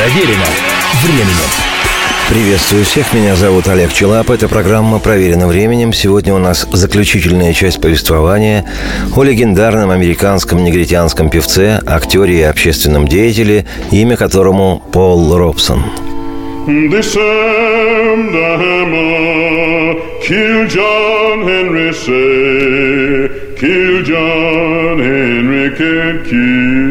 Проверено временем. Приветствую всех, меня зовут Олег Челап. Это программа «Проверено временем». Сегодня у нас заключительная часть повествования о легендарном американском негритянском певце, актере и общественном деятеле, имя которому Пол Робсон. Kill John Henry, say, kill John Henry, can't kill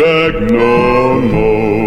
back no more.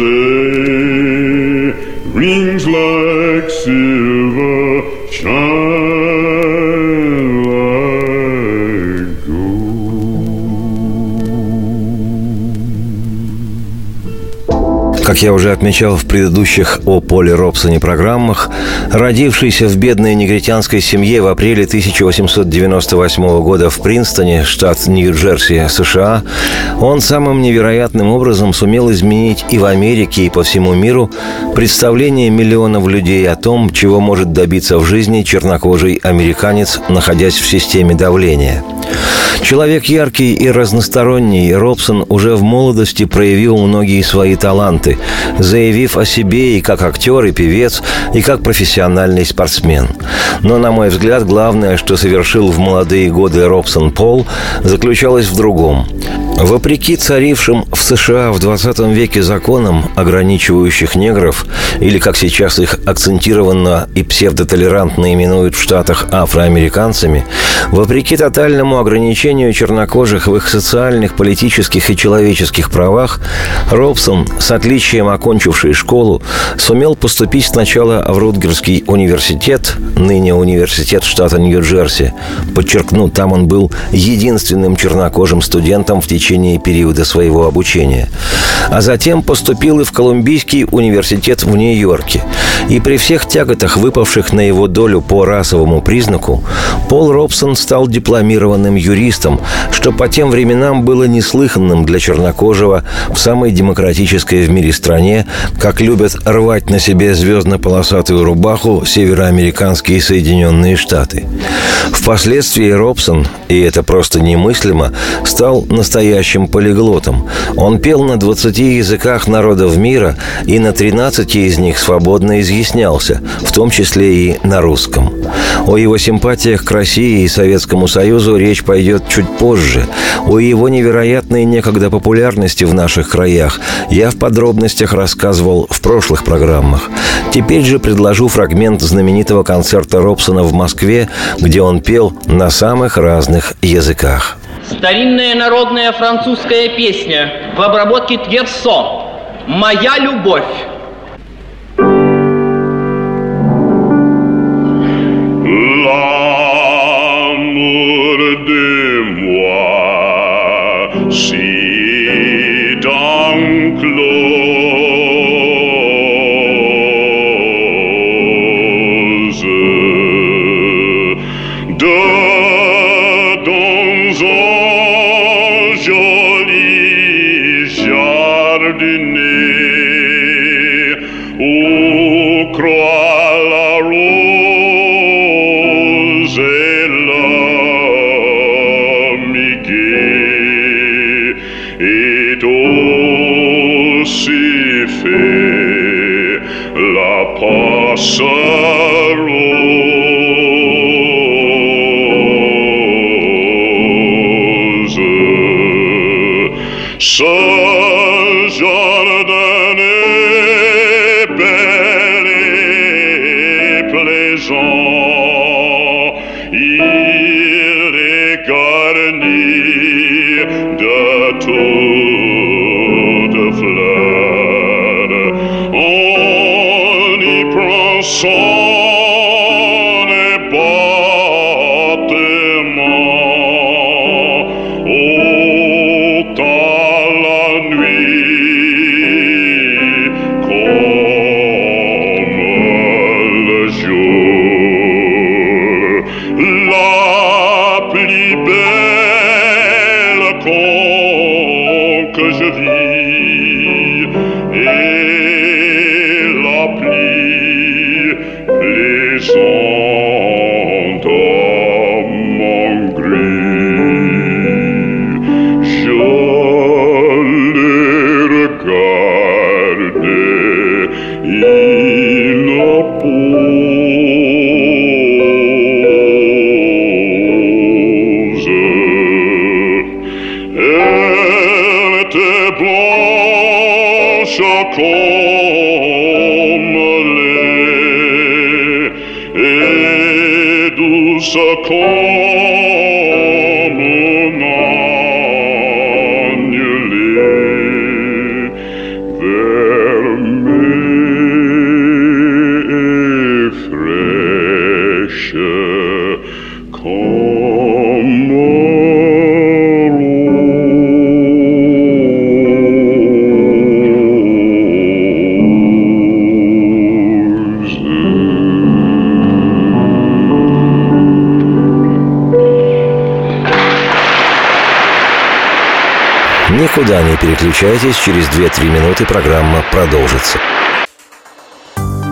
Say, Как я уже отмечал в предыдущих о Поле Робсоне программах, родившийся в бедной негритянской семье в апреле 1898 года в Принстоне, штат Нью-Джерси, США, он самым невероятным образом сумел изменить и в Америке, и по всему миру представление миллионов людей о том, чего может добиться в жизни чернокожий американец, находясь в системе давления. Человек яркий и разносторонний, Робсон уже в молодости проявил многие свои таланты, заявив о себе и как актер, и певец, и как профессиональный спортсмен. Но, на мой взгляд, главное, что совершил в молодые годы Робсон Пол, заключалось в другом. Вопреки царившим в США в 20 веке законам, ограничивающих негров, или, как сейчас их акцентированно и псевдотолерантно именуют в Штатах афроамериканцами, вопреки тотальному ограничению чернокожих в их социальных, политических и человеческих правах, Робсон, с отличием окончивший школу, сумел поступить сначала в Рутгерский университет, ныне университет штата Нью-Джерси. Подчеркну, там он был единственным чернокожим студентом в течение периода своего обучения. А затем поступил и в Колумбийский университет в Нью-Йорке. И при всех тяготах, выпавших на его долю по расовому признаку, Пол Робсон стал дипломированным юристом, что по тем временам было неслыханным для чернокожего в самой демократической в мире стране, как любят рвать на себе звездно-полосатую рубаху североамериканские Соединенные Штаты. Впоследствии Робсон, и это просто немыслимо, стал настоящим полиглотом. Он пел на 20 языках народов мира и на 13 из них свободно изъяснялся, в том числе и на русском. О его симпатиях к России и Советскому Союзу речь пойдет чуть позже. О его невероятной некогда популярности в наших краях я в подробностях рассказывал в прошлых программах. Теперь же предложу фрагмент знаменитого концерта Робсона в Москве, где он пел на самых разных языках. Старинная народная французская песня в обработке Тверсо «Моя любовь». L'amour de moi, si Dieu est aussi fait la passion. Не переключайтесь, через 2-3 минуты программа продолжится.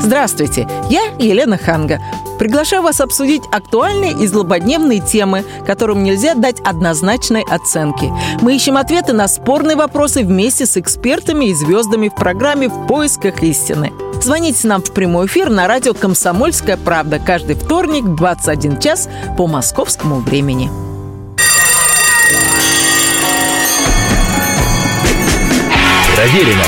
Здравствуйте, я Елена Ханга. Приглашаю вас обсудить актуальные и злободневные темы, которым нельзя дать однозначной оценки. Мы ищем ответы на спорные вопросы вместе с экспертами и звездами в программе «В поисках истины». Звоните нам в прямой эфир на радио «Комсомольская правда» каждый вторник в 21 час по московскому времени. Проверено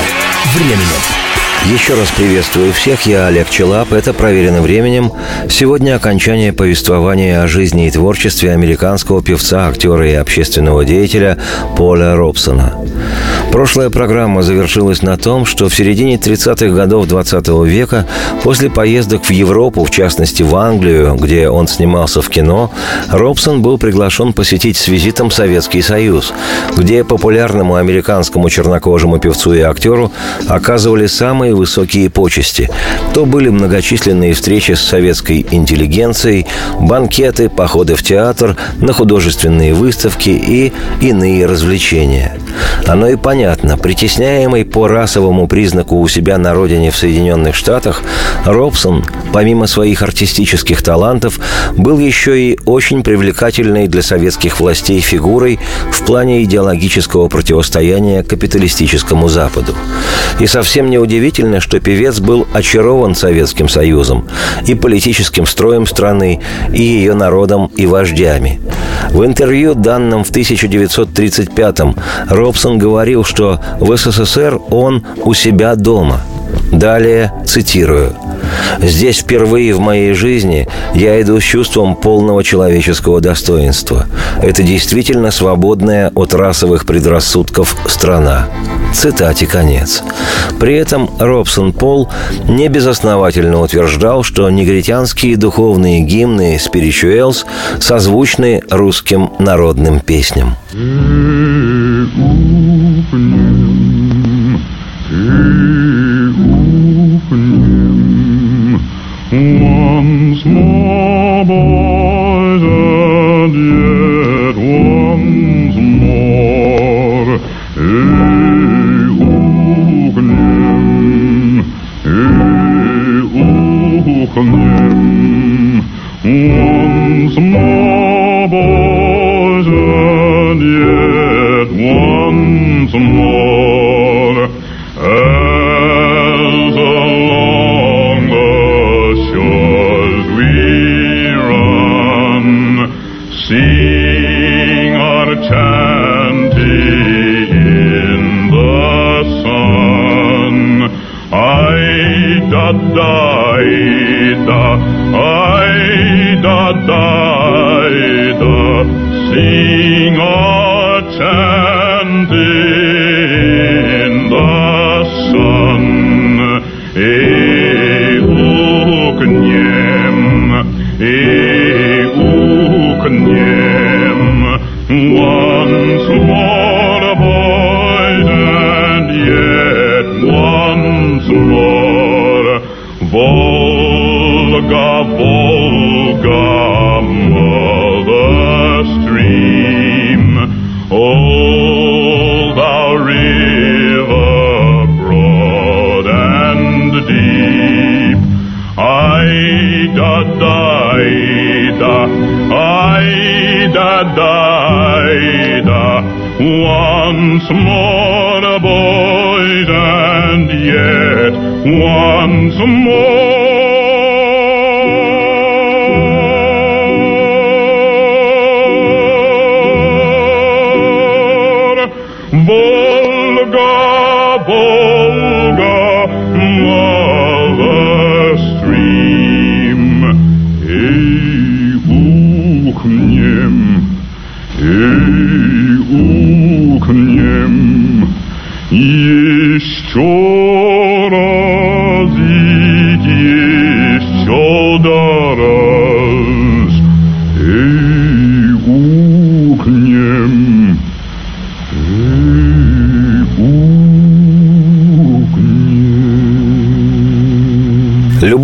временем. Еще раз приветствую всех, я Олег Челап, это «Проверено временем». Сегодня окончание повествования о жизни и творчестве американского певца, актера и общественного деятеля Поля Робсона. Прошлая программа завершилась на том, что в середине 30-х годов 20 века, после поездок в Европу, в частности в Англию, где он снимался в кино, Робсон был приглашен посетить с визитом Советский Союз, где популярному американскому чернокожему певцу и актеру оказывали самые высокие почести. То были многочисленные встречи с советской интеллигенцией, банкеты, походы в театр, на художественные выставки и иные развлечения. Оно и понятно. Притесняемый по расовому признаку у себя на родине в Соединенных Штатах, Робсон, помимо своих артистических талантов, был еще и очень привлекательной для советских властей фигурой в плане идеологического противостояния капиталистическому Западу. И совсем неудивительно, что певец был очарован Советским Союзом и политическим строем страны, и ее народом и вождями. В интервью, данном в 1935-м, Робсон говорил, что в СССР он у себя дома. Далее цитирую. «Здесь впервые в моей жизни я иду с чувством полного человеческого достоинства. Это действительно свободная от расовых предрассудков страна». Цитате конец. При этом Робсон Пол не безосновательно утверждал, что негритянские духовные гимны «Spirituals» созвучны русским народным песням. Once more, boys, and Once more, boys, and yet once more. As along the shores we run, sing our chanty in the sun. I da da died, once more a boy, and yet once more. Volga, Volga, mother stream, ey, uch, ey, uch. Еще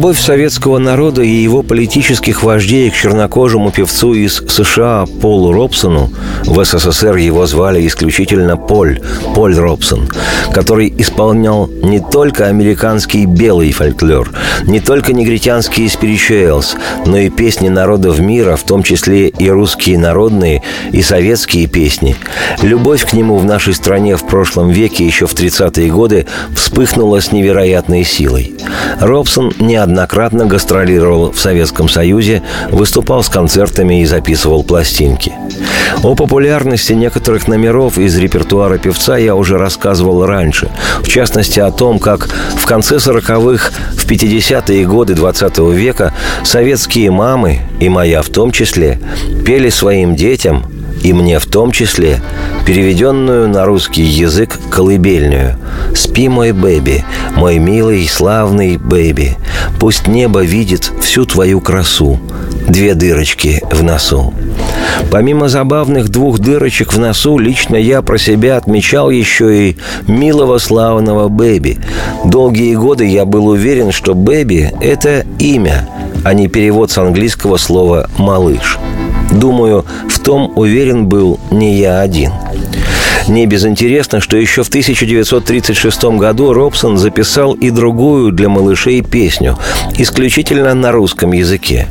Любовь советского народа и его политических вождей к чернокожему певцу из США Полу Робсону в СССР его звали исключительно Поль, Поль Робсон, который исполнял не только американский белый фольклор, не только негритянские спиричуэлс, но и песни народов мира, в том числе и русские народные, и советские песни. Любовь к нему в нашей стране в прошлом веке, еще в 30-е годы, вспыхнула с невероятной силой. Робсон неоднократно гастролировал в Советском Союзе, выступал с концертами и записывал пластинки. О популярности некоторых номеров из репертуара певца я уже рассказывал раньше. В частности, о том, как в конце 40-х, в 50-е годы 20 века советские мамы, и моя в том числе, пели своим детям и мне в том числе, переведенную на русский язык колыбельную. «Спи, мой бэби, мой милый, славный бэби, пусть небо видит всю твою красу, две дырочки в носу». Помимо забавных двух дырочек в носу, лично я про себя отмечал еще и милого славного Бэби. Долгие годы я был уверен, что Бэби – это имя, а не перевод с английского слова «малыш». Думаю, в том уверен был не я один. Не безинтересно, что еще в 1936 году Робсон записал и другую для малышей песню, исключительно на русском языке.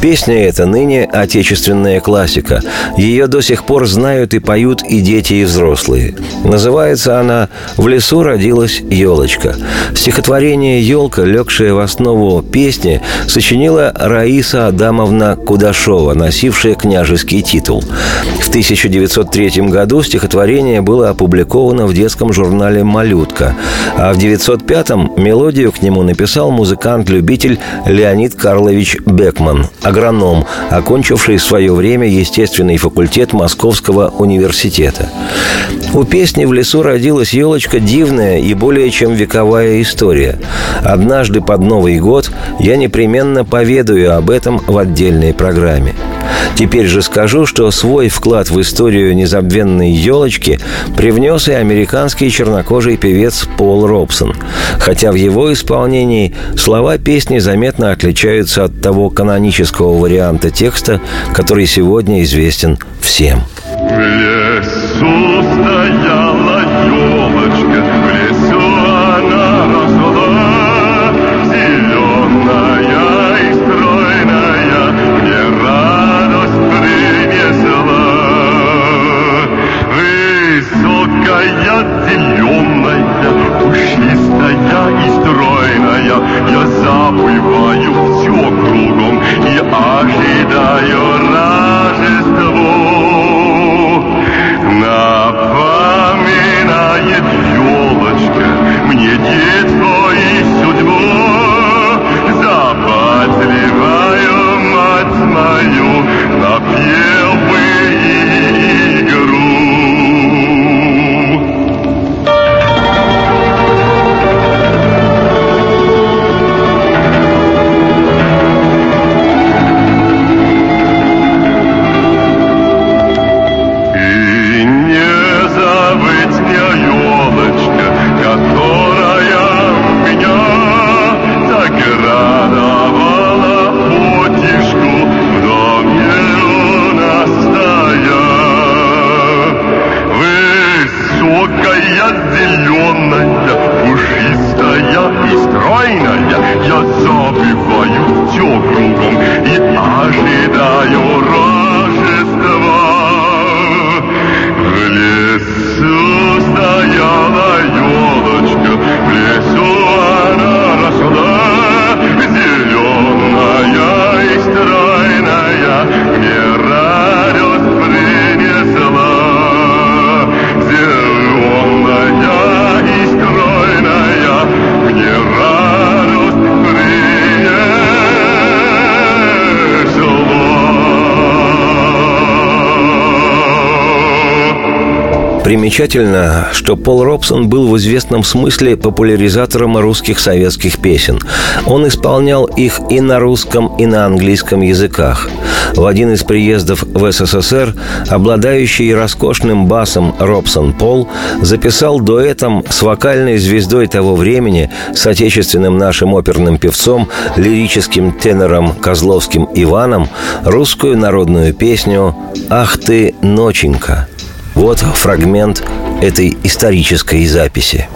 Песня эта ныне отечественная классика. Ее до сих пор знают и поют и дети, и взрослые. Называется она «В лесу родилась елочка». Стихотворение «Елка», легшее в основу песни, сочинила Раиса Адамовна Кудашова, носившая княжеский титул. В 1903 году стихотворение было опубликовано в детском журнале «Малютка», а в 1905-м мелодию к нему написал музыкант-любитель Леонид Карлович Бекман, агроном, окончивший в свое время естественный факультет Московского университета. У песни «В лесу родилась елочка» дивная и более чем вековая история. Однажды под Новый год я непременно поведаю об этом в отдельной программе. Теперь же скажу, что свой вклад в историю незабвенной елочки привнес и американский чернокожий певец Пол Робсон. Хотя в его исполнении слова песни заметно отличаются от того канонического варианта текста, который сегодня известен всем. Примечательно, что Пол Робсон был в известном смысле популяризатором русских советских песен. Он исполнял их и на русском, и на английском языках. В один из приездов в СССР обладающий роскошным басом Робсон Пол записал дуэтом с вокальной звездой того времени, с отечественным нашим оперным певцом, лирическим тенором Козловским Иваном, русскую народную песню «Ах ты, ноченька». Вот фрагмент этой исторической записи.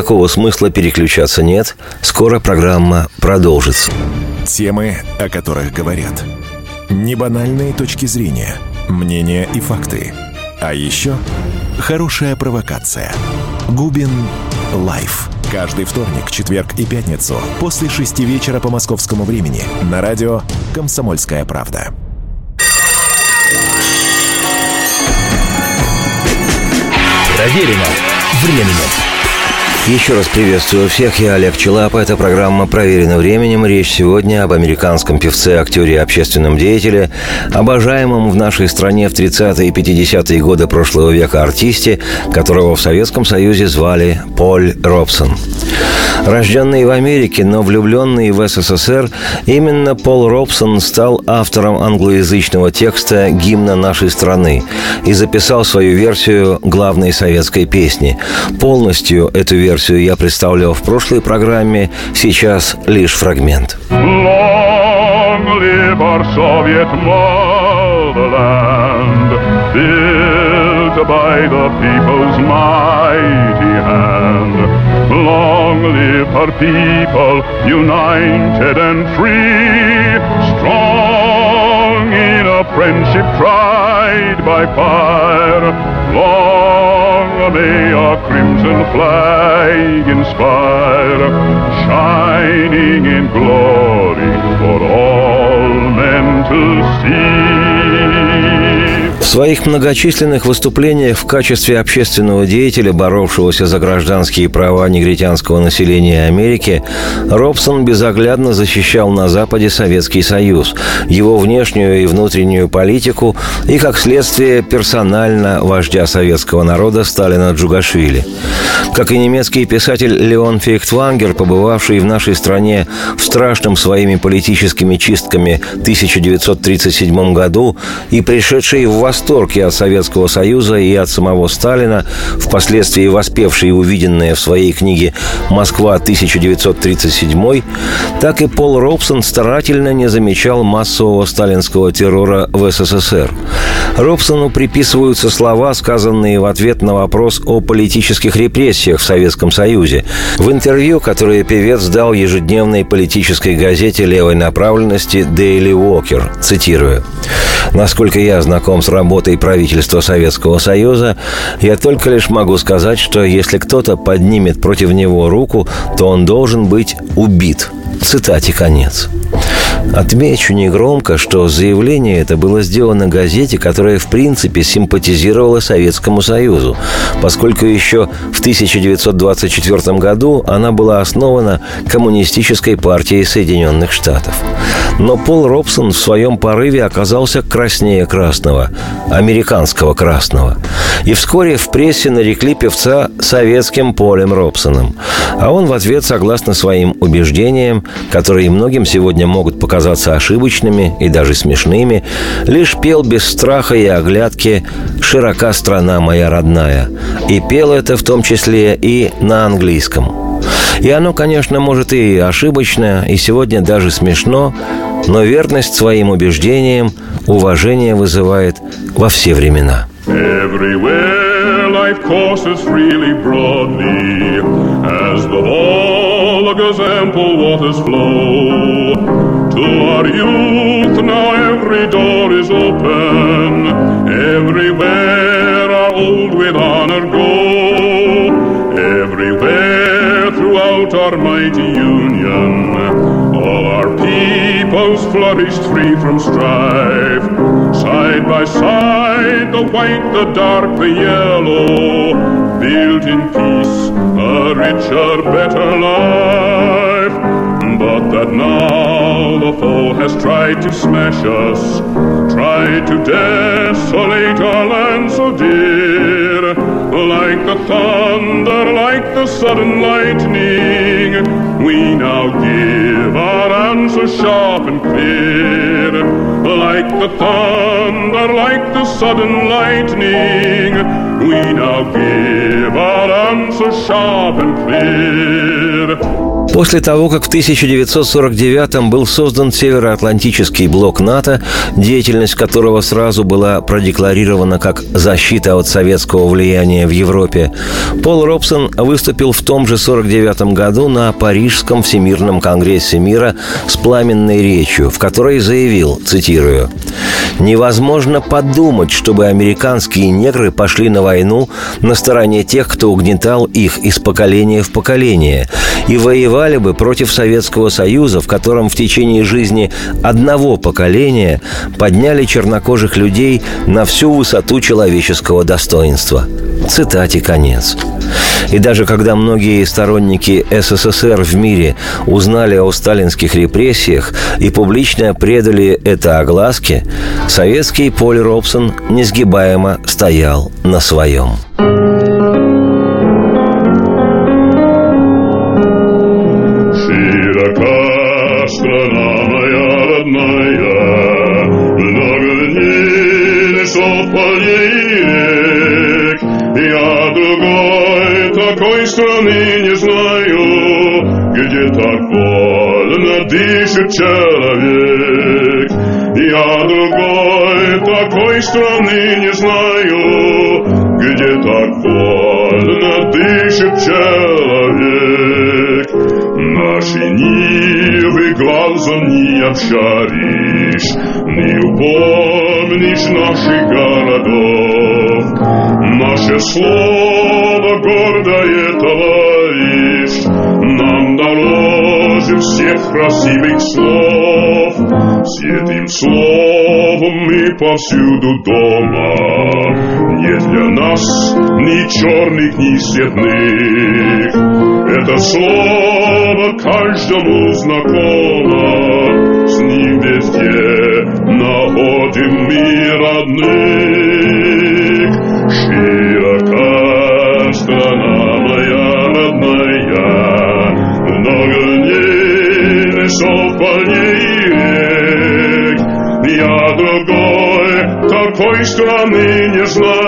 Никакого смысла переключаться нет. Скоро программа продолжится. Темы, о которых говорят. Небанальные точки зрения, мнения и факты. А еще хорошая провокация. Губин Live. Каждый вторник, четверг и пятницу после шести вечера по московскому времени на радио «Комсомольская правда». Проверено временем. Еще раз приветствую всех, я Олег Челап. Эта программа «Проверена временем». Речь сегодня об американском певце, актере и общественном деятеле, обожаемом в нашей стране в 30-е и 50-е годы прошлого века артисте, которого в Советском Союзе звали Поль Робсон. Рожденный в Америке, но влюбленный в СССР, именно Пол Робсон стал автором англоязычного текста гимна нашей страны и записал свою версию главной советской песни. Полностью эту версию я представлял в прошлой программе, сейчас лишь фрагмент. By the people's mighty hand. Long live her people, united and free, strong in a friendship tried by fire. Long may our crimson flag inspire, shining in glory for all men to see. В своих многочисленных выступлениях в качестве общественного деятеля, боровшегося за гражданские права негритянского населения Америки, Робсон безоглядно защищал на Западе Советский Союз, его внешнюю и внутреннюю политику и, как следствие, персонально вождя советского народа Сталина Джугашвили. Как и немецкий писатель Леон Фейхтвангер, побывавший в нашей стране в страшном своими политическими чистками 1937 году и пришедший в восторг и от Советского Союза, и от самого Сталина, впоследствии воспевший увиденное в своей книге «Москва 1937», так и Пол Робсон старательно не замечал массового сталинского террора в СССР. Робсону приписываются слова, сказанные в ответ на вопрос о политических репрессиях в Советском Союзе. В интервью, которое певец дал ежедневной политической газете левой направленности «Дейли Уокер», цитирую, «Насколько я знаком с работой правительства Советского Союза, я только лишь могу сказать, что если кто-то поднимет против него руку, то он должен быть убит». Цитате конец. Отмечу негромко, что заявление это было сделано газете, которая в принципе симпатизировала Советскому Союзу, поскольку еще в 1924 году она была основана Коммунистической партией Соединенных Штатов. Но Пол Робсон в своем порыве оказался краснее красного, американского красного. И вскоре в прессе нарекли певца советским Полем Робсоном. А он в ответ, согласно своим убеждениям, которые многим сегодня могут показаться ошибочными и даже смешными, лишь пел без страха и оглядки «Широка страна моя родная». И пел это в том числе и на английском. И оно, конечно, может и ошибочно, и сегодня даже смешно, но верность своим убеждениям уважение вызывает во все времена. Life courses freely broadly as the Volga's ample waters flow. To our youth now every door is open, everywhere our old with honor go. Everywhere throughout our mighty union, all our peoples flourished free from strife. Side by side, the white, the dark, the yellow, built in peace a richer, better life. But that now the foe has tried to smash us, tried to desolate our land so dear. Like the thunder, like the sudden lightning, we now give our answer sharp and clear. Like the thunder, like the sudden lightning, we now give our answer sharp and clear. После того, как в 1949-м был создан Североатлантический блок НАТО, деятельность которого сразу была продекларирована как защита от советского влияния в Европе, Пол Робсон выступил в том же 49 году на Парижском Всемирном Конгрессе мира с пламенной речью, в которой заявил, цитирую, «Невозможно подумать, чтобы американские негры пошли на войну на стороне тех, кто угнетал их из поколения в поколение, и воевали бы против Советского Союза, в котором в течение жизни одного поколения подняли чернокожих людей на всю высоту человеческого достоинства. Цитате конец. И даже когда многие сторонники СССР в мире узнали о сталинских репрессиях и публично предали это огласке, советский Поль Робсон несгибаемо стоял на своем. Такой страны не знаю, где так вольно дышит человек. Я другой такой страны не знаю, где так вольно дышит человек. Наши нивы глазом не обшаришь, не упомнишь наших городов. Наше слово гордое всех красивых слов. С этим словом мы повсюду дома, нет для нас ни черных, ни светлых. Это слово каждому знакомо, с ним везде находим мы родных. Такой страны не знаю,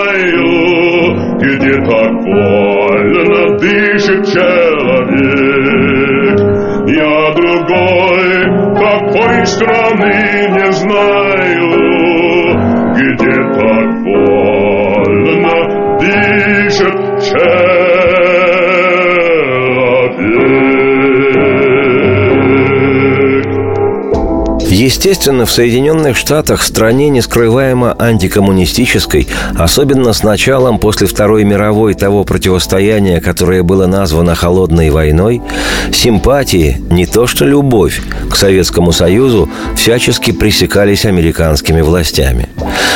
Естественно, в Соединенных Штатах, стране нескрываемо антикоммунистической, особенно с началом после Второй мировой того противостояния, которое было названо «холодной войной», симпатии, не то что любовь, к Советскому Союзу всячески пресекались американскими властями.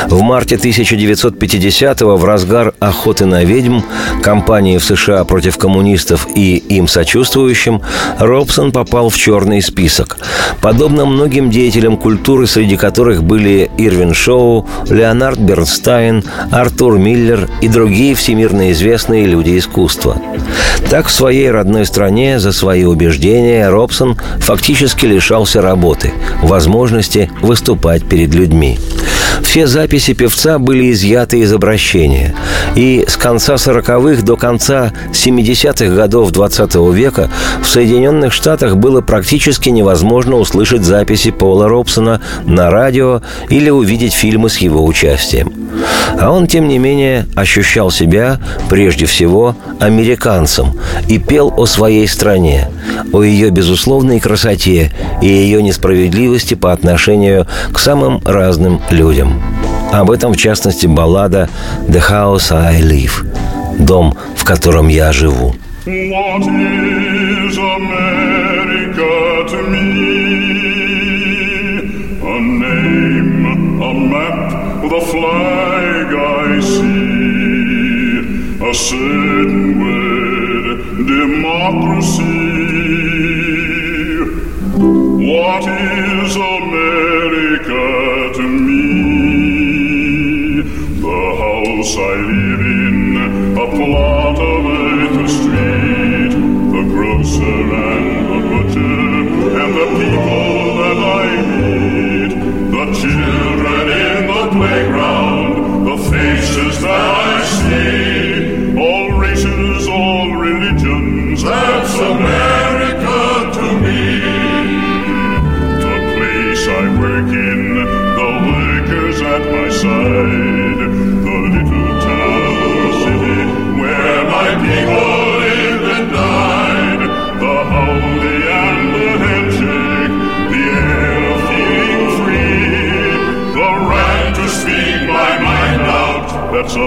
В марте 1950-го, в разгар охоты на ведьм, кампании в США против коммунистов и им сочувствующим, Робсон попал в черный список. Подобно многим деятелям культуры, среди которых были Ирвин Шоу, Леонард Бернстайн, Артур Миллер и другие всемирно известные люди искусства. Так в своей родной стране за свои убеждения Робсон фактически лишался работы, возможности выступать перед людьми. Все записи певца были изъяты из обращения. И с конца 40-х до конца 70-х годов 20 века в Соединенных Штатах было практически невозможно услышать записи Пола Робсона на радио или увидеть фильмы с его участием. А он, тем не менее, ощущал себя, прежде всего, американцем и пел о своей стране, о ее безусловной красоте и ее несправедливости по отношению к самым разным людям. Об этом, в частности, баллада «The House I Live» – «Дом, в котором я живу». What is America to me? A name, a map a flag I see, a certain word, democracy. What is house I live in, a plot of acre street, the grocer and the butcher, and the people that I meet, the children in the playground, the faces that I see,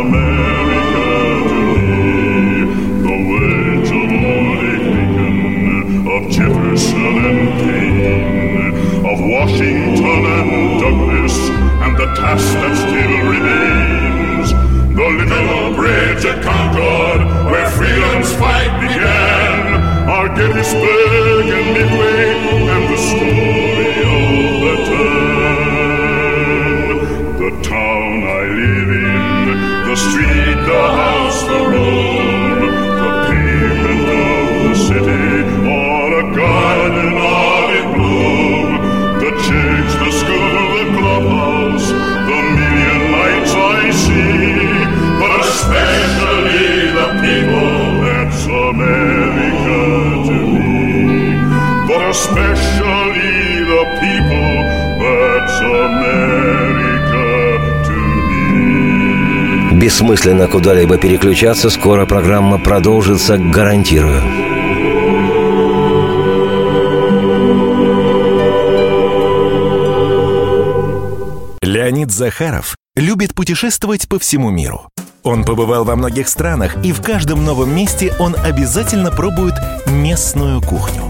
man. Бессмысленно куда-либо переключаться, скоро программа продолжится, гарантирую. Леонид Захаров любит путешествовать по всему миру. Он побывал во многих странах, и в каждом новом месте он обязательно пробует местную кухню.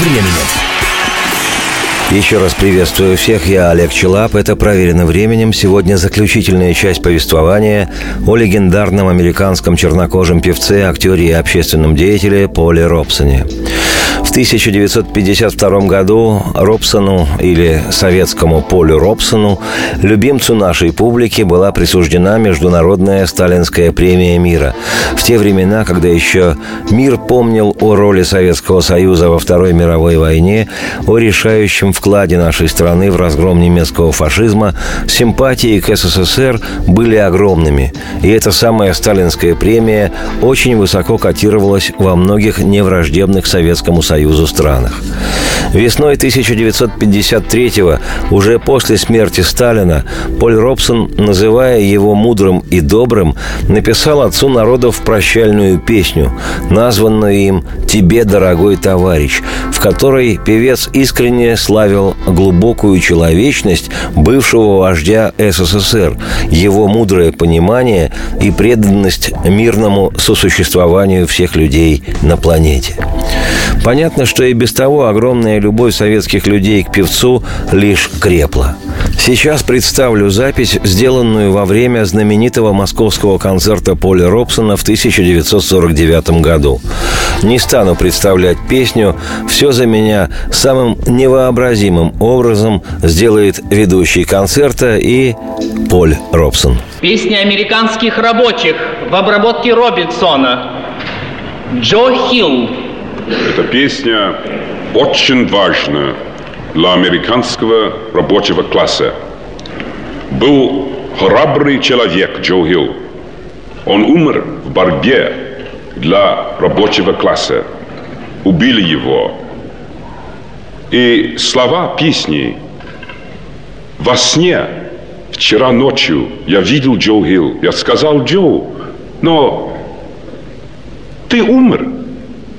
временем. Еще раз приветствую всех, я Олег Челап. Это «Проверено временем». Сегодня заключительная часть повествования о легендарном американском чернокожем певце, актере и общественном деятеле Поле Робсоне. В 1952 году Робсону или советскому Полю Робсону, любимцу нашей публики, была присуждена Международная Сталинская премия мира. В те времена, когда еще мир помнил о роли Советского Союза во Второй мировой войне, о решающем вкладе нашей страны в разгром немецкого фашизма, симпатии к СССР были огромными. И эта самая сталинская премия очень высоко котировалась во многих невраждебных Советскому Союзу странах. Весной 1953-го, уже после смерти Сталина, Поль Робсон, называя его мудрым и добрым, написал отцу народов прощальную песню, названную им «Тебе, дорогой товарищ», в которой певец искренне славил глубокую человечность бывшего вождя СССР, его мудрое понимание и преданность мирному сосуществованию всех людей на планете. Понятно, что и без того огромная любовь советских людей к певцу лишь крепла. Сейчас представлю запись, сделанную во время знаменитого московского концерта Поля Робсона в 1949 году. Не стану представлять песню, все за меня самым невообразимым образом сделает ведущий концерта и Поль Робсон. Песня американских рабочих в обработке Робинсона. Джо Хилл. Эта песня очень важна для американского рабочего класса. Был храбрый человек Джо Хилл. Он умер в борьбе для рабочего класса. Убили его. И слова песни во сне вчера ночью я видел Джо Хилл. Я сказал Джо, но ты умер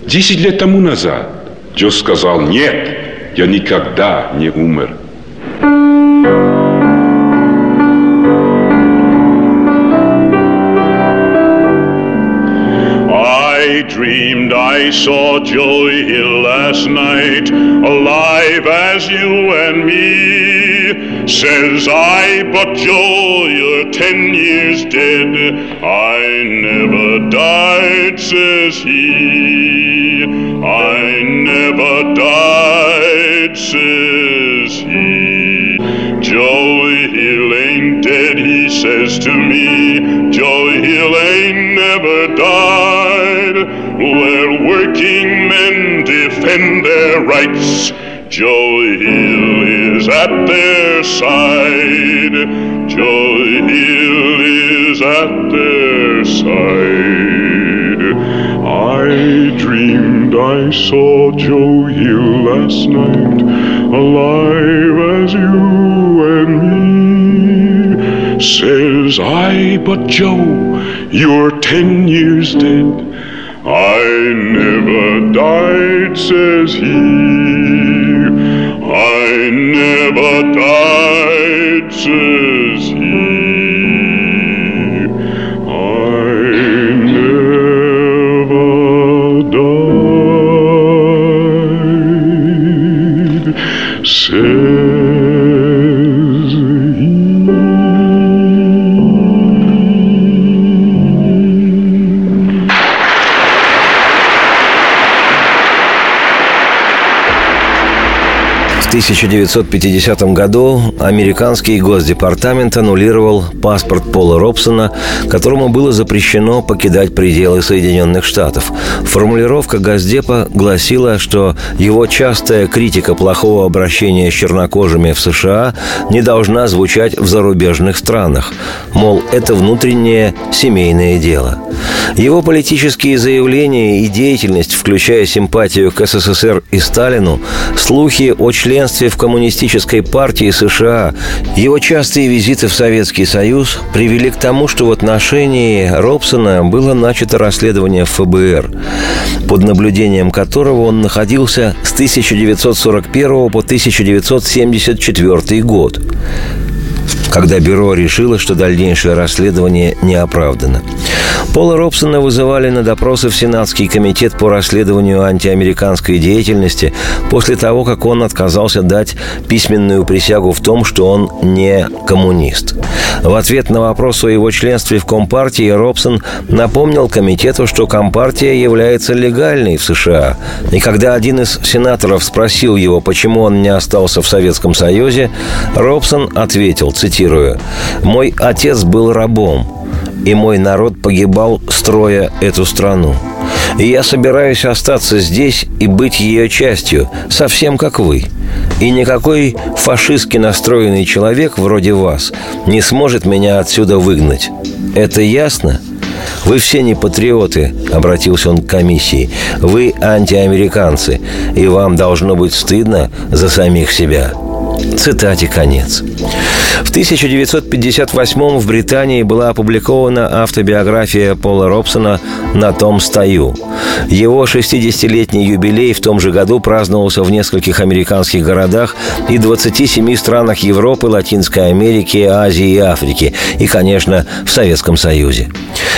10 лет тому назад. Джо сказал, нет, я никогда не умер. I dreamed I saw Joey Hill last night, alive as you and me. Says I, but Joe, you're ten years dead. I never died, says he. I never died, says he. Joey Hill ain't dead, he says to me. Joey Hill ain't never died. Where working men defend their rights, Joey Hill is at their side. Joey Hill is at their side. I dreamed I saw Joe Hill last night, alive as you and me. Says I, but Joe, you're ten years dead. I never died, says he. I never died, 1950 году американский госдепартамент аннулировал паспорт Пола Робсона, которому было запрещено покидать пределы Соединенных Штатов. Формулировка Госдепа гласила, что его частая критика плохого обращения с чернокожими в США не должна звучать в зарубежных странах. Мол, это внутреннее семейное дело. Его политические заявления и деятельность, включая симпатию к СССР и Сталину, слухи о членстве в Коммунистической партии США, его частые визиты в Советский Союз привели к тому, что в отношении Робсона было начато расследование ФБР, под наблюдением которого он находился с 1941 по 1974 год. Когда бюро решило, что дальнейшее расследование не оправдано. Пола Робсона вызывали на допросы в Сенатский комитет по расследованию антиамериканской деятельности после того, как он отказался дать письменную присягу в том, что он не коммунист. В ответ на вопрос о его членстве в Компартии Робсон напомнил комитету, что Компартия является легальной в США. И когда один из сенаторов спросил его, почему он не остался в Советском Союзе, Робсон ответил, цитирую, «Мой отец был рабом, и мой народ погибал, строя эту страну. И я собираюсь остаться здесь и быть ее частью, совсем как вы. И никакой фашистски настроенный человек вроде вас не сможет меня отсюда выгнать. Это ясно?» «Вы все не патриоты», — обратился он к комиссии. «Вы антиамериканцы, и вам должно быть стыдно за самих себя». Цитате конец. В 1958 в Британии была опубликована автобиография Пола Робсона «На том стою». Его 60-летний юбилей в том же году праздновался в нескольких американских городах и 27 странах Европы, Латинской Америки, Азии и Африки, и, конечно, в Советском Союзе.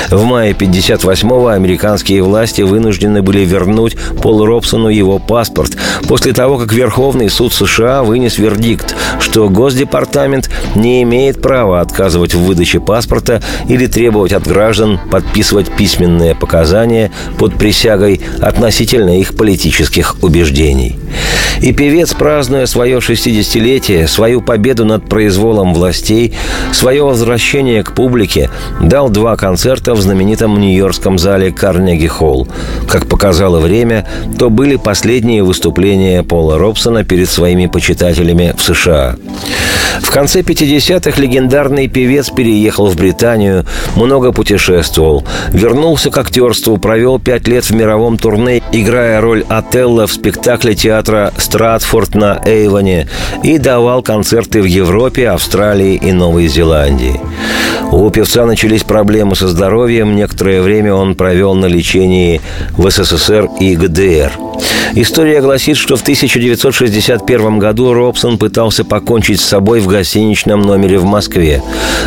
В мае 1958-го американские власти вынуждены были вернуть Полу Робсону его паспорт после того, как Верховный суд США вынес вердикт, что Госдепартамент не имеет права отказывать в выдаче паспорта или требовать от граждан подписывать письменные показания под присягой относительно их политических убеждений. И певец, празднуя свое 60-летие, свою победу над произволом властей, свое возвращение к публике, дал два концерта в знаменитом нью-йоркском зале Карнеги Холл. Как показало время, то были последние выступления Пола Робсона перед своими почитателями в США. В конце 50-х легендарный певец переехал в Британию, много путешествовал, вернулся к актерству, провел пять лет в мировом турне, играя роль Отелла в спектакле театра Стратфорд на Эйвоне и давал концерты в Европе, Австралии и Новой Зеландии. У певца начались проблемы со здоровьем, некоторое время он провел на лечении в СССР и ГДР – История гласит, что в 1961 году Робсон пытался покончить с собой в гостиничном номере в Москве.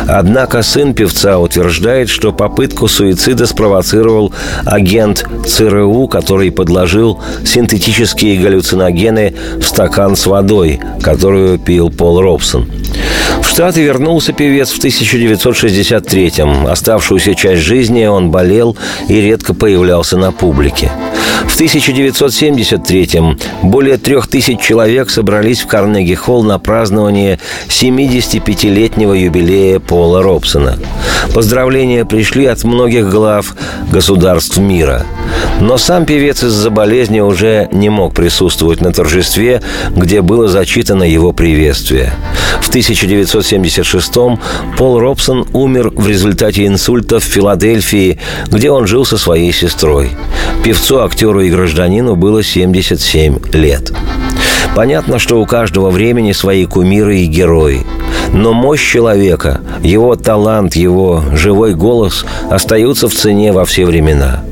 Однако сын певца утверждает, что попытку суицида спровоцировал агент ЦРУ, который подложил синтетические галлюциногены в стакан с водой, которую пил Пол Робсон. Штаты вернулся певец в 1963-м. Оставшуюся часть жизни он болел и редко появлялся на публике. В 1973-м более трех тысяч человек собрались в Карнеги-холл на празднование 75-летнего юбилея Пола Робсона. Поздравления пришли от многих глав государств мира. Но сам певец из-за болезни уже не мог присутствовать на торжестве, где было зачитано его приветствие. В 1976-м Пол Робсон умер в результате инсульта в Филадельфии, где он жил со своей сестрой. Певцу, актеру и гражданину было 77 лет. Понятно, что у каждого времени свои кумиры и герои. Но мощь человека, его талант, его живой голос остаются в цене во все времена.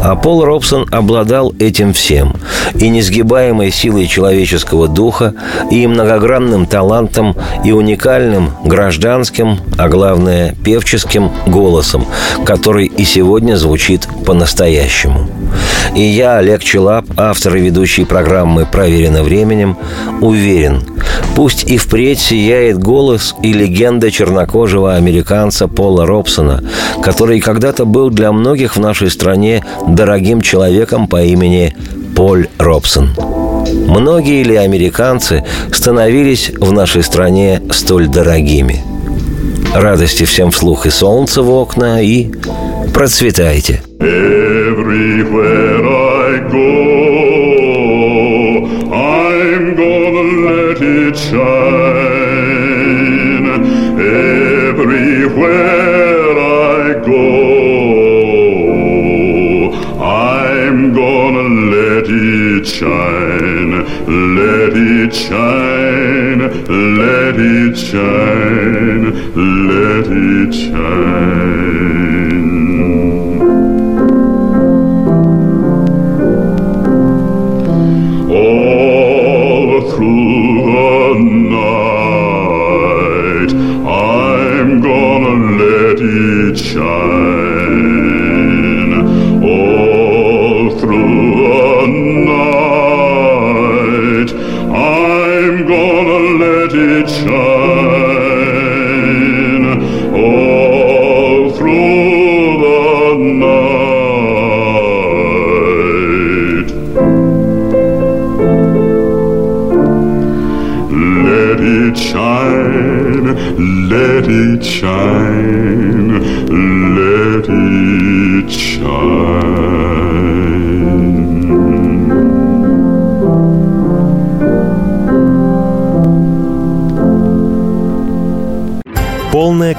А Пол Робсон обладал этим всем. И несгибаемой силой человеческого духа, и многогранным талантом, и уникальным гражданским, а главное певческим голосом, который и сегодня звучит по-настоящему. И я, Олег Челап, автор и ведущий программы «Проверено временем», уверен, пусть и впредь сияет голос и легенда чернокожего американца Пола Робсона, который когда-то был для многих в нашей стране дорогим человеком по имени Поль Робсон. Многие ли американцы становились в нашей стране столь дорогими? Радости всем вслух и солнца в окна, и процветайте! Let it shine, let it shine, let it shine. All through the night, I'm gonna let it shine.